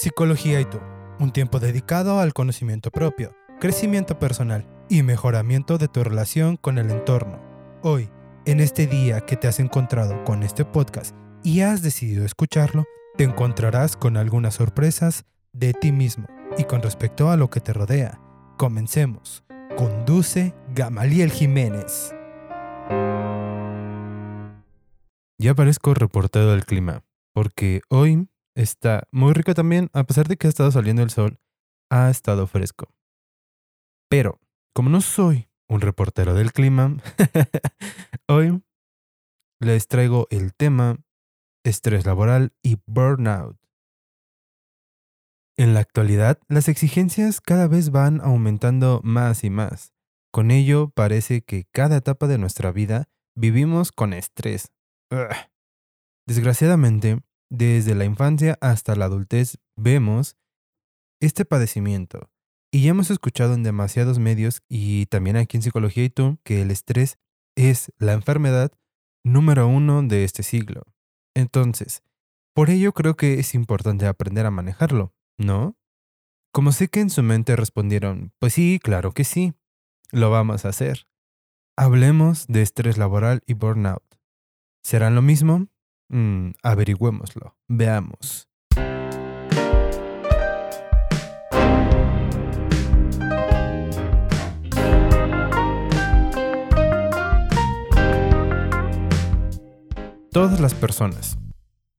Psicología y tú, un tiempo dedicado al conocimiento propio, crecimiento personal y mejoramiento de tu relación con el entorno. Hoy, en este día que te has encontrado con este podcast y has decidido escucharlo, te encontrarás con algunas sorpresas de ti mismo y con respecto a lo que te rodea. Comencemos. Conduce Gamaliel Jiménez. Ya parezco reportero del clima, porque hoy está muy rico también, a pesar de que ha estado saliendo el sol, ha estado fresco. Pero, como no soy un reportero del clima, hoy les traigo el tema estrés laboral y burnout. En la actualidad, las exigencias cada vez van aumentando más y más. Con ello, parece que cada etapa de nuestra vida vivimos con estrés. Desgraciadamente, desde la infancia hasta la adultez vemos este padecimiento. Y ya hemos escuchado en demasiados medios y también aquí en Psicología y tú que el estrés es la enfermedad número uno de este siglo. Entonces, por ello creo que es importante aprender a manejarlo, ¿no? Como sé que en su mente respondieron, pues sí, claro que sí, lo vamos a hacer. Hablemos de estrés laboral y burnout. ¿Serán lo mismo? Mm, averigüémoslo. Veamos. Todas las personas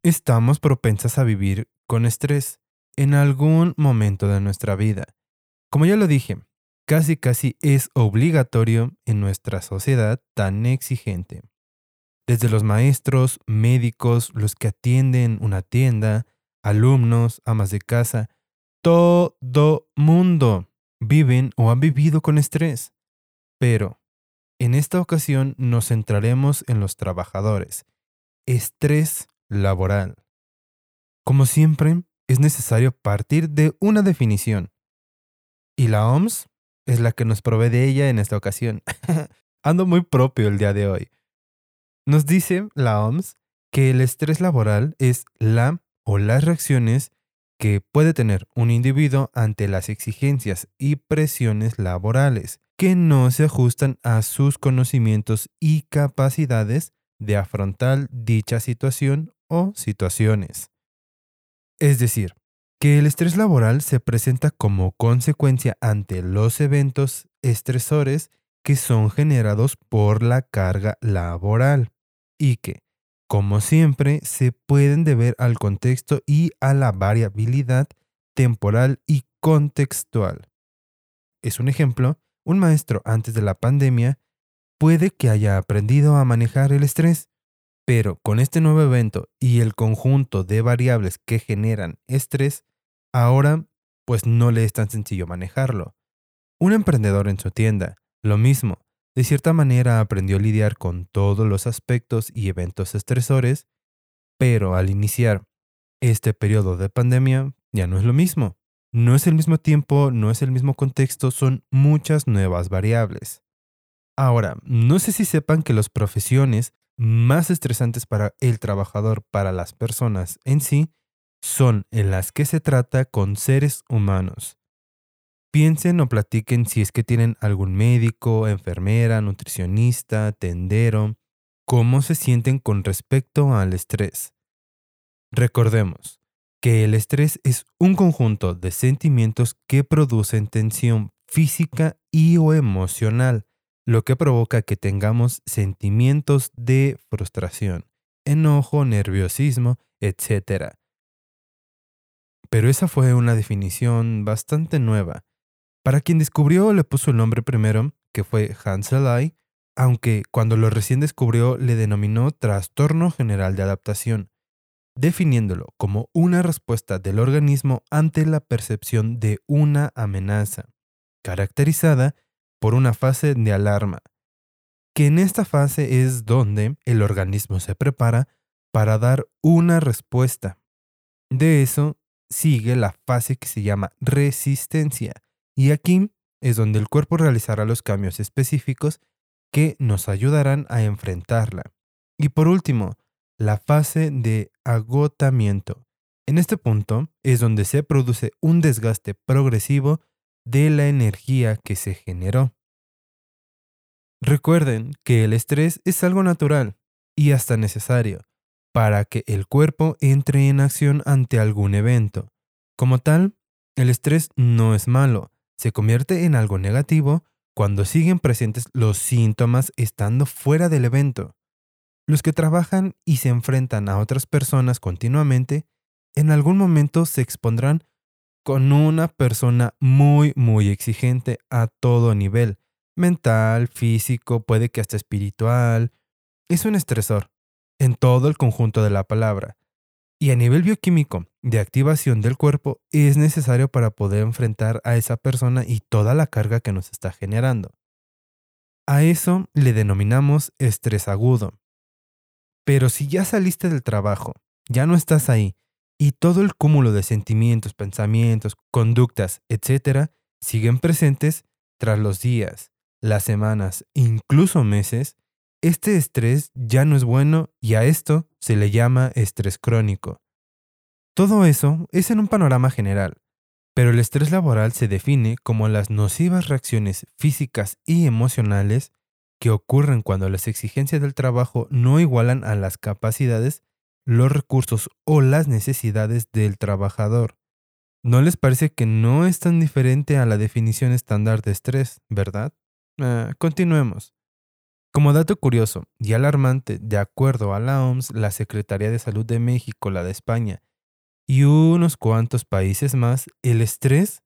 estamos propensas a vivir con estrés en algún momento de nuestra vida. Como ya lo dije, casi casi es obligatorio en nuestra sociedad tan exigente desde los maestros, médicos, los que atienden una tienda, alumnos, amas de casa, todo mundo viven o han vivido con estrés. Pero, en esta ocasión nos centraremos en los trabajadores. Estrés laboral. Como siempre, es necesario partir de una definición. Y la OMS es la que nos provee de ella en esta ocasión. Ando muy propio el día de hoy. Nos dice la OMS que el estrés laboral es la o las reacciones que puede tener un individuo ante las exigencias y presiones laborales que no se ajustan a sus conocimientos y capacidades de afrontar dicha situación o situaciones. Es decir, que el estrés laboral se presenta como consecuencia ante los eventos estresores que son generados por la carga laboral y que, como siempre, se pueden deber al contexto y a la variabilidad temporal y contextual. Es un ejemplo, un maestro antes de la pandemia puede que haya aprendido a manejar el estrés, pero con este nuevo evento y el conjunto de variables que generan estrés, ahora pues no le es tan sencillo manejarlo. Un emprendedor en su tienda, lo mismo, de cierta manera aprendió a lidiar con todos los aspectos y eventos estresores, pero al iniciar este periodo de pandemia ya no es lo mismo. No es el mismo tiempo, no es el mismo contexto, son muchas nuevas variables. Ahora, no sé si sepan que las profesiones más estresantes para el trabajador, para las personas en sí, son en las que se trata con seres humanos. Piensen o platiquen si es que tienen algún médico, enfermera, nutricionista, tendero, cómo se sienten con respecto al estrés. Recordemos que el estrés es un conjunto de sentimientos que producen tensión física y o emocional, lo que provoca que tengamos sentimientos de frustración, enojo, nerviosismo, etc. Pero esa fue una definición bastante nueva para quien descubrió le puso el nombre primero, que fue Hans aunque cuando lo recién descubrió le denominó trastorno general de adaptación, definiéndolo como una respuesta del organismo ante la percepción de una amenaza, caracterizada por una fase de alarma, que en esta fase es donde el organismo se prepara para dar una respuesta. De eso sigue la fase que se llama resistencia, y aquí es donde el cuerpo realizará los cambios específicos que nos ayudarán a enfrentarla. Y por último, la fase de agotamiento, En este punto es donde se produce un desgaste progresivo de la energía que se generó. Recuerden que el estrés es algo natural y hasta necesario para que el cuerpo entre en acción ante algún evento. Como tal, el estrés no es malo, se convierte en algo negativo cuando siguen presentes los síntomas estando fuera del evento. Los que trabajan y se enfrentan a otras personas continuamente, en algún momento se expondrán con una persona muy, muy exigente a todo nivel, mental, físico, puede que hasta espiritual. Es un estresor, en todo el conjunto de la palabra. Y a nivel bioquímico, de activación del cuerpo, es necesario para poder enfrentar a esa persona y toda la carga que nos está generando. A eso le denominamos estrés agudo. Pero si ya saliste del trabajo, ya no estás ahí, y todo el cúmulo de sentimientos, pensamientos, conductas, etc., siguen presentes tras los días, las semanas, incluso meses, este estrés ya no es bueno y a esto se le llama estrés crónico. Todo eso es en un panorama general, pero el estrés laboral se define como las nocivas reacciones físicas y emocionales que ocurren cuando las exigencias del trabajo no igualan a las capacidades, los recursos o las necesidades del trabajador. ¿No les parece que no es tan diferente a la definición estándar de estrés, verdad? Ah, continuemos. Como dato curioso y alarmante, de acuerdo a la OMS, la Secretaría de Salud de México, la de España y unos cuantos países más, el estrés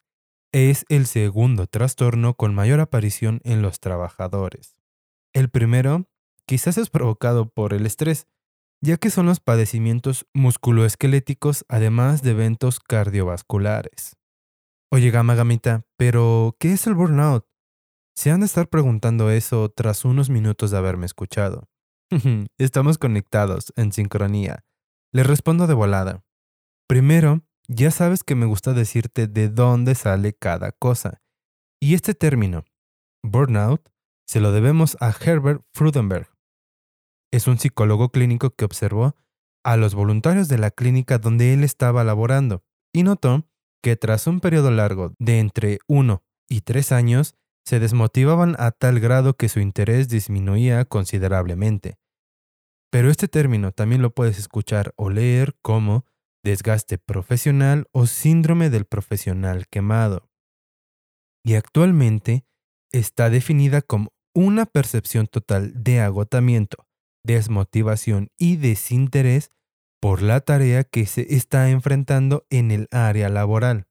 es el segundo trastorno con mayor aparición en los trabajadores. El primero quizás es provocado por el estrés, ya que son los padecimientos musculoesqueléticos además de eventos cardiovasculares. Oye, gama gamita, pero ¿qué es el burnout? Se han de estar preguntando eso tras unos minutos de haberme escuchado. Estamos conectados, en sincronía. Les respondo de volada. Primero, ya sabes que me gusta decirte de dónde sale cada cosa. Y este término, burnout, se lo debemos a Herbert Frudenberg. Es un psicólogo clínico que observó a los voluntarios de la clínica donde él estaba laborando y notó que tras un periodo largo de entre uno y tres años, se desmotivaban a tal grado que su interés disminuía considerablemente. Pero este término también lo puedes escuchar o leer como desgaste profesional o síndrome del profesional quemado. Y actualmente está definida como una percepción total de agotamiento, desmotivación y desinterés por la tarea que se está enfrentando en el área laboral.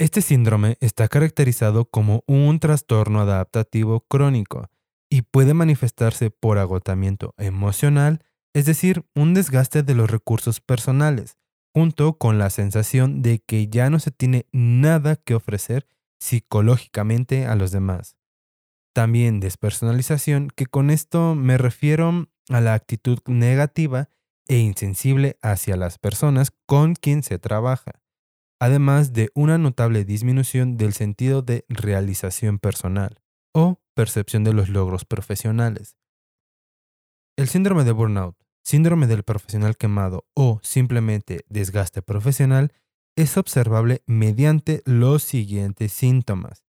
Este síndrome está caracterizado como un trastorno adaptativo crónico y puede manifestarse por agotamiento emocional, es decir, un desgaste de los recursos personales, junto con la sensación de que ya no se tiene nada que ofrecer psicológicamente a los demás. También despersonalización, que con esto me refiero a la actitud negativa e insensible hacia las personas con quien se trabaja además de una notable disminución del sentido de realización personal o percepción de los logros profesionales. El síndrome de burnout, síndrome del profesional quemado o simplemente desgaste profesional es observable mediante los siguientes síntomas.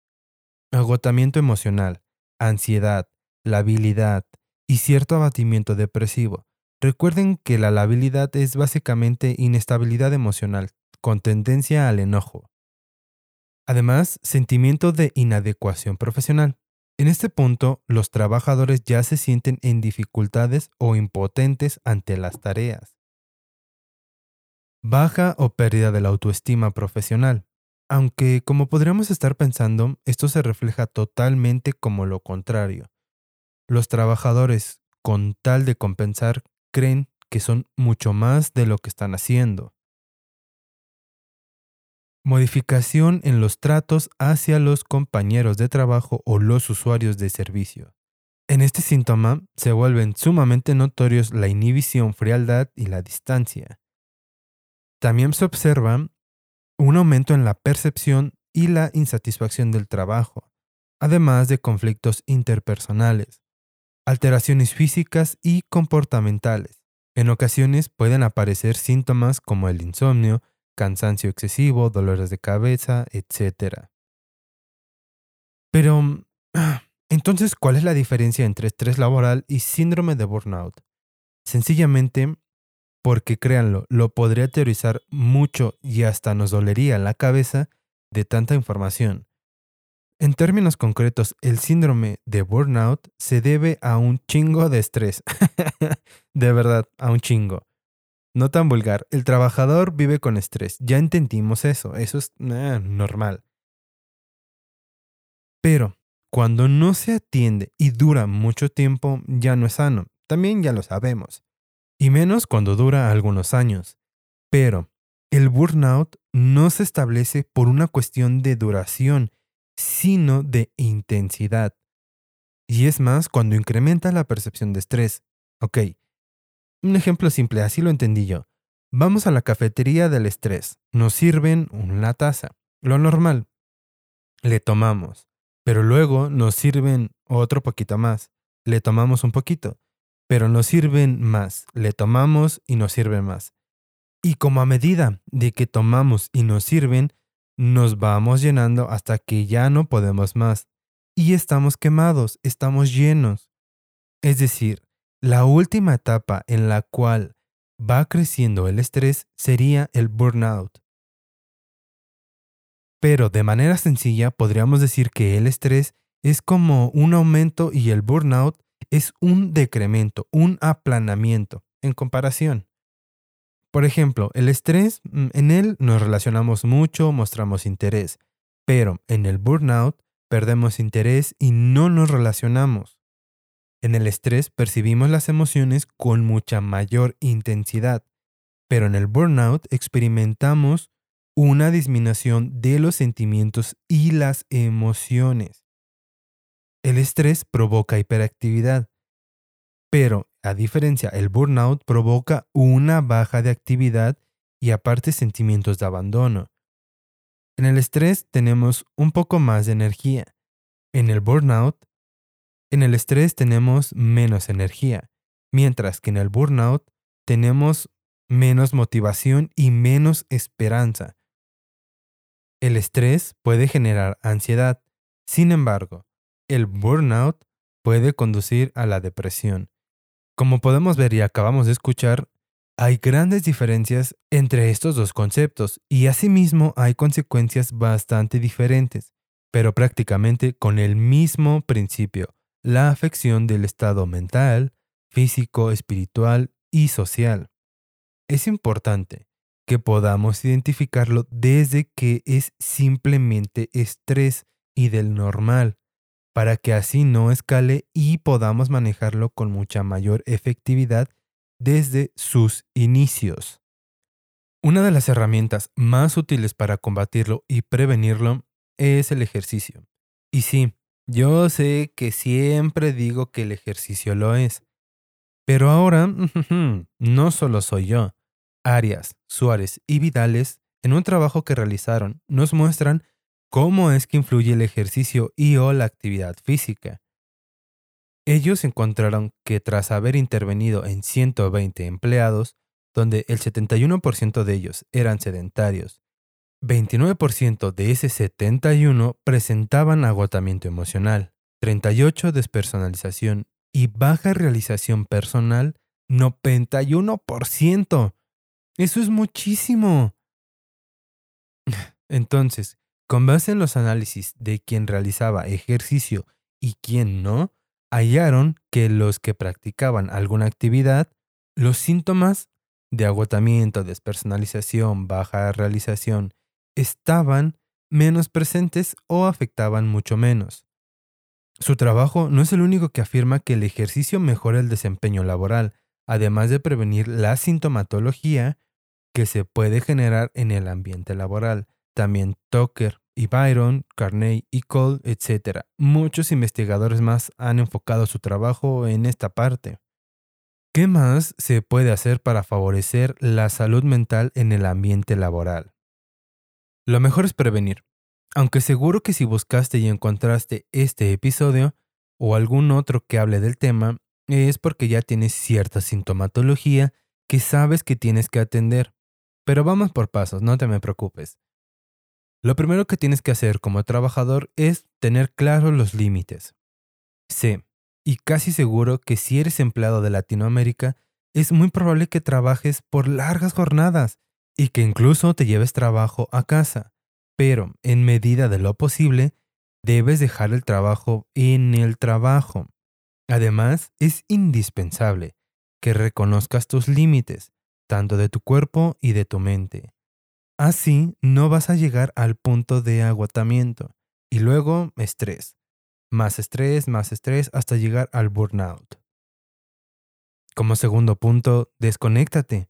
Agotamiento emocional, ansiedad, labilidad y cierto abatimiento depresivo. Recuerden que la labilidad es básicamente inestabilidad emocional, con tendencia al enojo. Además, sentimiento de inadecuación profesional. En este punto, los trabajadores ya se sienten en dificultades o impotentes ante las tareas. Baja o pérdida de la autoestima profesional. Aunque, como podríamos estar pensando, esto se refleja totalmente como lo contrario. Los trabajadores, con tal de compensar, creen que son mucho más de lo que están haciendo. Modificación en los tratos hacia los compañeros de trabajo o los usuarios de servicio. En este síntoma se vuelven sumamente notorios la inhibición, frialdad y la distancia. También se observa un aumento en la percepción y la insatisfacción del trabajo, además de conflictos interpersonales, alteraciones físicas y comportamentales. En ocasiones pueden aparecer síntomas como el insomnio, cansancio excesivo, dolores de cabeza, etc. Pero, entonces, ¿cuál es la diferencia entre estrés laboral y síndrome de burnout? Sencillamente porque créanlo, lo podría teorizar mucho y hasta nos dolería la cabeza de tanta información. En términos concretos, el síndrome de burnout se debe a un chingo de estrés. de verdad, a un chingo. No tan vulgar, el trabajador vive con estrés. Ya entendimos eso, eso es eh, normal. Pero cuando no se atiende y dura mucho tiempo, ya no es sano. También ya lo sabemos y menos cuando dura algunos años. Pero el burnout no se establece por una cuestión de duración, sino de intensidad. Y es más cuando incrementa la percepción de estrés. Ok, un ejemplo simple, así lo entendí yo. Vamos a la cafetería del estrés, nos sirven una taza, lo normal. Le tomamos, pero luego nos sirven otro poquito más, le tomamos un poquito, pero nos sirven más, le tomamos y nos sirven más. Y como a medida de que tomamos y nos sirven, nos vamos llenando hasta que ya no podemos más. Y estamos quemados, estamos llenos. Es decir, la última etapa en la cual va creciendo el estrés sería el burnout. Pero de manera sencilla podríamos decir que el estrés es como un aumento y el burnout es un decremento, un aplanamiento en comparación. Por ejemplo, el estrés, mm, en él nos relacionamos mucho, mostramos interés, pero en el burnout perdemos interés y no nos relacionamos. En el estrés percibimos las emociones con mucha mayor intensidad, pero en el burnout experimentamos una disminución de los sentimientos y las emociones. El estrés provoca hiperactividad, pero a diferencia, el burnout provoca una baja de actividad y aparte sentimientos de abandono. En el estrés tenemos un poco más de energía. En el burnout, en el estrés tenemos menos energía, mientras que en el burnout tenemos menos motivación y menos esperanza. El estrés puede generar ansiedad. Sin embargo, el burnout puede conducir a la depresión. Como podemos ver y acabamos de escuchar, hay grandes diferencias entre estos dos conceptos y asimismo hay consecuencias bastante diferentes, pero prácticamente con el mismo principio, la afección del estado mental, físico, espiritual y social. Es importante que podamos identificarlo desde que es simplemente estrés y del normal, para que así no escale y podamos manejarlo con mucha mayor efectividad desde sus inicios. Una de las herramientas más útiles para combatirlo y prevenirlo es el ejercicio. Y sí, yo sé que siempre digo que el ejercicio lo es. Pero ahora, no solo soy yo. Arias, Suárez y Vidales, en un trabajo que realizaron, nos muestran cómo es que influye el ejercicio y o la actividad física. Ellos encontraron que tras haber intervenido en 120 empleados, donde el 71% de ellos eran sedentarios, 29% de ese 71 presentaban agotamiento emocional, 38 despersonalización y baja realización personal, 91%. Eso es muchísimo. Entonces, con base en los análisis de quien realizaba ejercicio y quien no, hallaron que los que practicaban alguna actividad, los síntomas de agotamiento, despersonalización, baja realización, estaban menos presentes o afectaban mucho menos. Su trabajo no es el único que afirma que el ejercicio mejora el desempeño laboral, además de prevenir la sintomatología que se puede generar en el ambiente laboral. También Tucker y Byron, Carney y Cole, etc. Muchos investigadores más han enfocado su trabajo en esta parte. ¿Qué más se puede hacer para favorecer la salud mental en el ambiente laboral? Lo mejor es prevenir. Aunque seguro que si buscaste y encontraste este episodio o algún otro que hable del tema, es porque ya tienes cierta sintomatología que sabes que tienes que atender. Pero vamos por pasos, no te me preocupes. Lo primero que tienes que hacer como trabajador es tener claros los límites. Sé, y casi seguro que si eres empleado de Latinoamérica, es muy probable que trabajes por largas jornadas y que incluso te lleves trabajo a casa. Pero, en medida de lo posible, debes dejar el trabajo en el trabajo. Además, es indispensable que reconozcas tus límites, tanto de tu cuerpo y de tu mente. Así no vas a llegar al punto de agotamiento y luego estrés. Más estrés, más estrés hasta llegar al burnout. Como segundo punto, desconéctate.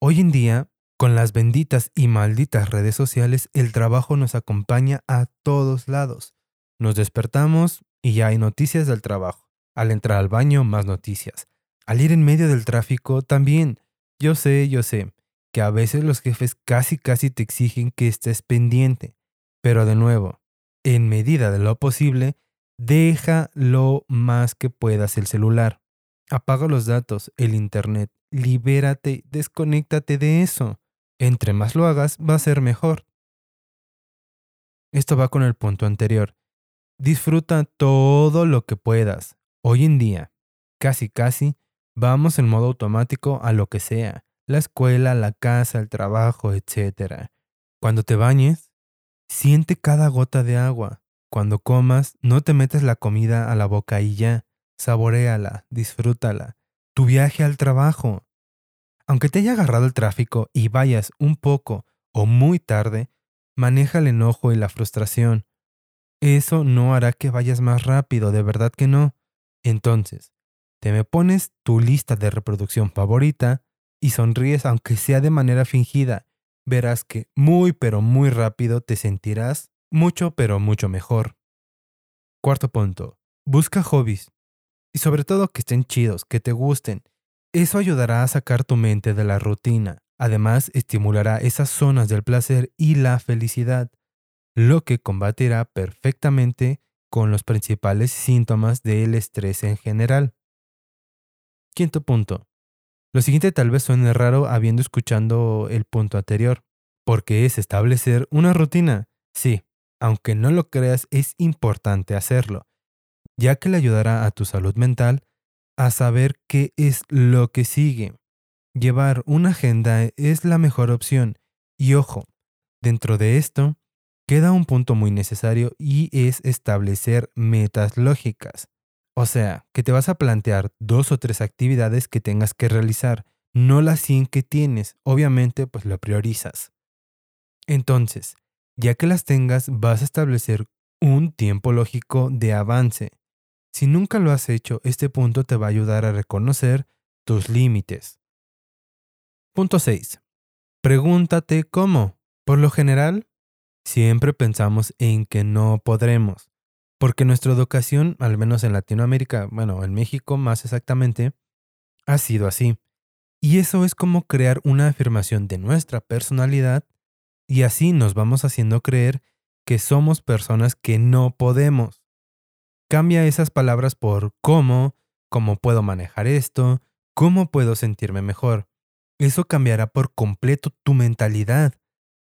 Hoy en día, con las benditas y malditas redes sociales, el trabajo nos acompaña a todos lados. Nos despertamos y ya hay noticias del trabajo. Al entrar al baño, más noticias. Al ir en medio del tráfico, también. Yo sé, yo sé, que a veces los jefes casi casi te exigen que estés pendiente. Pero de nuevo, en medida de lo posible, deja lo más que puedas el celular. Apaga los datos, el internet, libérate, desconéctate de eso. Entre más lo hagas, va a ser mejor. Esto va con el punto anterior. Disfruta todo lo que puedas. Hoy en día, casi casi, vamos en modo automático a lo que sea, la escuela, la casa, el trabajo, etc. Cuando te bañes, siente cada gota de agua. Cuando comas, no te metes la comida a la boca y ya, saboreala, disfrútala. Tu viaje al trabajo. Aunque te haya agarrado el tráfico y vayas un poco o muy tarde, maneja el enojo y la frustración. Eso no hará que vayas más rápido, de verdad que no. Entonces, te me pones tu lista de reproducción favorita y sonríes aunque sea de manera fingida. Verás que muy pero muy rápido te sentirás mucho pero mucho mejor. Cuarto punto. Busca hobbies. Y sobre todo que estén chidos, que te gusten. Eso ayudará a sacar tu mente de la rutina. Además, estimulará esas zonas del placer y la felicidad, lo que combatirá perfectamente con los principales síntomas del estrés en general. Quinto punto. Lo siguiente tal vez suene raro habiendo escuchado el punto anterior, porque es establecer una rutina. Sí, aunque no lo creas, es importante hacerlo, ya que le ayudará a tu salud mental a saber qué es lo que sigue. Llevar una agenda es la mejor opción. Y ojo, dentro de esto, queda un punto muy necesario y es establecer metas lógicas. O sea, que te vas a plantear dos o tres actividades que tengas que realizar, no las 100 que tienes. Obviamente, pues lo priorizas. Entonces, ya que las tengas, vas a establecer un tiempo lógico de avance. Si nunca lo has hecho, este punto te va a ayudar a reconocer tus límites. Punto 6. Pregúntate cómo. Por lo general, siempre pensamos en que no podremos, porque nuestra educación, al menos en Latinoamérica, bueno, en México más exactamente, ha sido así. Y eso es como crear una afirmación de nuestra personalidad y así nos vamos haciendo creer que somos personas que no podemos. Cambia esas palabras por cómo, cómo puedo manejar esto, cómo puedo sentirme mejor. Eso cambiará por completo tu mentalidad.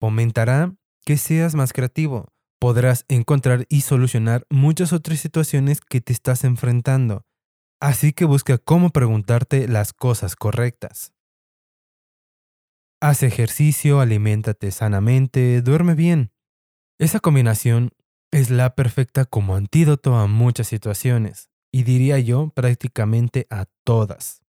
Fomentará que seas más creativo, podrás encontrar y solucionar muchas otras situaciones que te estás enfrentando. Así que busca cómo preguntarte las cosas correctas. Haz ejercicio, aliméntate sanamente, duerme bien. Esa combinación es la perfecta como antídoto a muchas situaciones, y diría yo prácticamente a todas.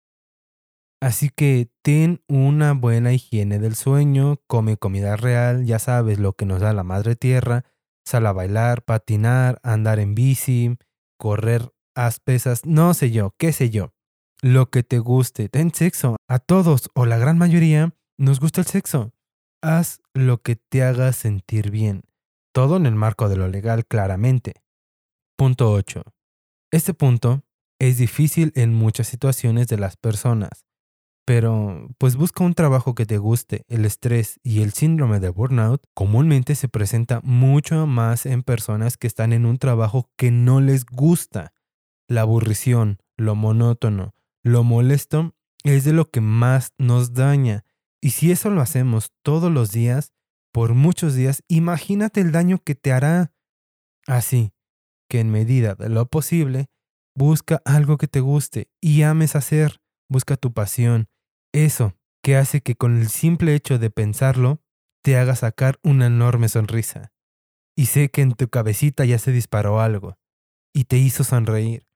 Así que ten una buena higiene del sueño, come comida real, ya sabes lo que nos da la madre tierra, sal a bailar, patinar, andar en bici, correr, haz pesas, no sé yo, qué sé yo. Lo que te guste, ten sexo. A todos o la gran mayoría nos gusta el sexo. Haz lo que te haga sentir bien. Todo en el marco de lo legal claramente. Punto 8. Este punto es difícil en muchas situaciones de las personas pero pues busca un trabajo que te guste. El estrés y el síndrome de burnout comúnmente se presenta mucho más en personas que están en un trabajo que no les gusta. La aburrición, lo monótono, lo molesto es de lo que más nos daña Y si eso lo hacemos todos los días, por muchos días, imagínate el daño que te hará. Así que en medida de lo posible, busca algo que te guste y ames hacer. Busca tu pasión. Eso que hace que con el simple hecho de pensarlo, te haga sacar una enorme sonrisa. Y sé que en tu cabecita ya se disparó algo y te hizo sonreír.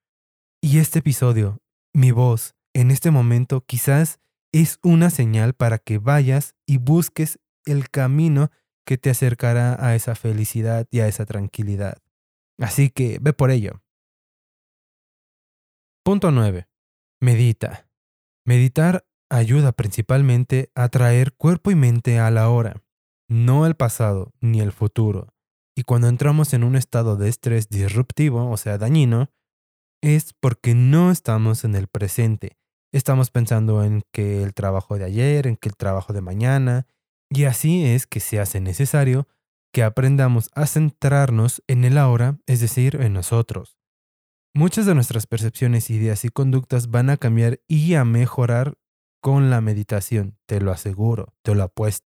Y este episodio, mi voz, en este momento quizás es una señal para que vayas y busques el camino que te acercará a esa felicidad y a esa tranquilidad. Así que ve por ello. Punto 9. Medita. Meditar ayuda principalmente a traer cuerpo y mente a la hora, no el pasado ni el futuro. Y cuando entramos en un estado de estrés disruptivo, o sea, dañino, es porque no estamos en el presente. Estamos pensando en que el trabajo de ayer, en que el trabajo de mañana, y así es que se hace necesario que aprendamos a centrarnos en el ahora, es decir, en nosotros. Muchas de nuestras percepciones, ideas y conductas van a cambiar y a mejorar con la meditación, te lo aseguro, te lo apuesto.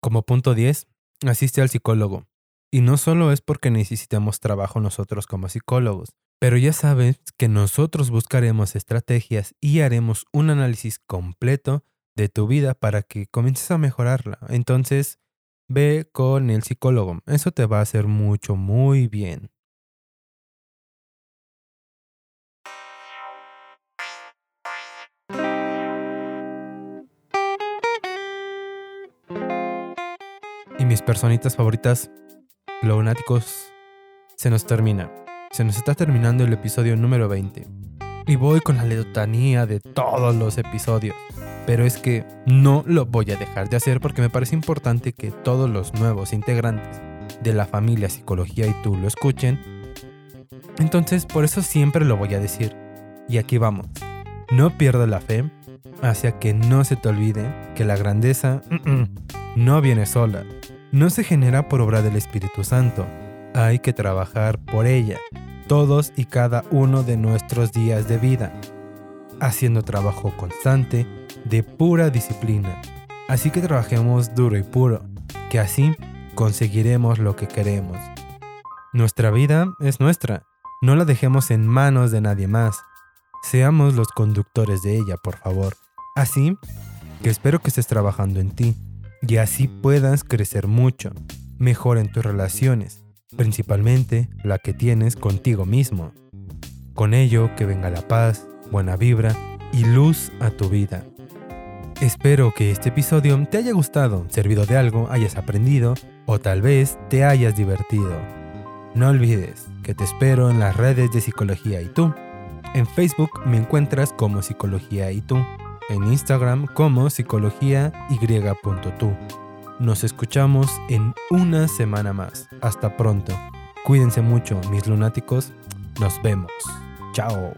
Como punto 10, asiste al psicólogo. Y no solo es porque necesitamos trabajo nosotros como psicólogos, pero ya sabes que nosotros buscaremos estrategias y haremos un análisis completo de tu vida para que comiences a mejorarla. Entonces, ve con el psicólogo. Eso te va a hacer mucho, muy bien. Y mis personitas favoritas, lunáticos, se nos termina. Se nos está terminando el episodio número 20. Y voy con la letanía de todos los episodios pero es que no lo voy a dejar de hacer porque me parece importante que todos los nuevos integrantes de la familia Psicología y tú lo escuchen. Entonces, por eso siempre lo voy a decir. Y aquí vamos. No pierdas la fe hacia que no se te olvide que la grandeza no viene sola. No se genera por obra del Espíritu Santo. Hay que trabajar por ella todos y cada uno de nuestros días de vida, haciendo trabajo constante de pura disciplina. Así que trabajemos duro y puro, que así conseguiremos lo que queremos. Nuestra vida es nuestra, no la dejemos en manos de nadie más. Seamos los conductores de ella, por favor. Así que espero que estés trabajando en ti y así puedas crecer mucho, mejor en tus relaciones, principalmente la que tienes contigo mismo. Con ello que venga la paz, buena vibra y luz a tu vida. Espero que este episodio te haya gustado, servido de algo, hayas aprendido o tal vez te hayas divertido. No olvides que te espero en las redes de Psicología y tú. En Facebook me encuentras como Psicología y tú. En Instagram como Psicología Y.tú. Nos escuchamos en una semana más. Hasta pronto. Cuídense mucho, mis lunáticos. Nos vemos. Chao.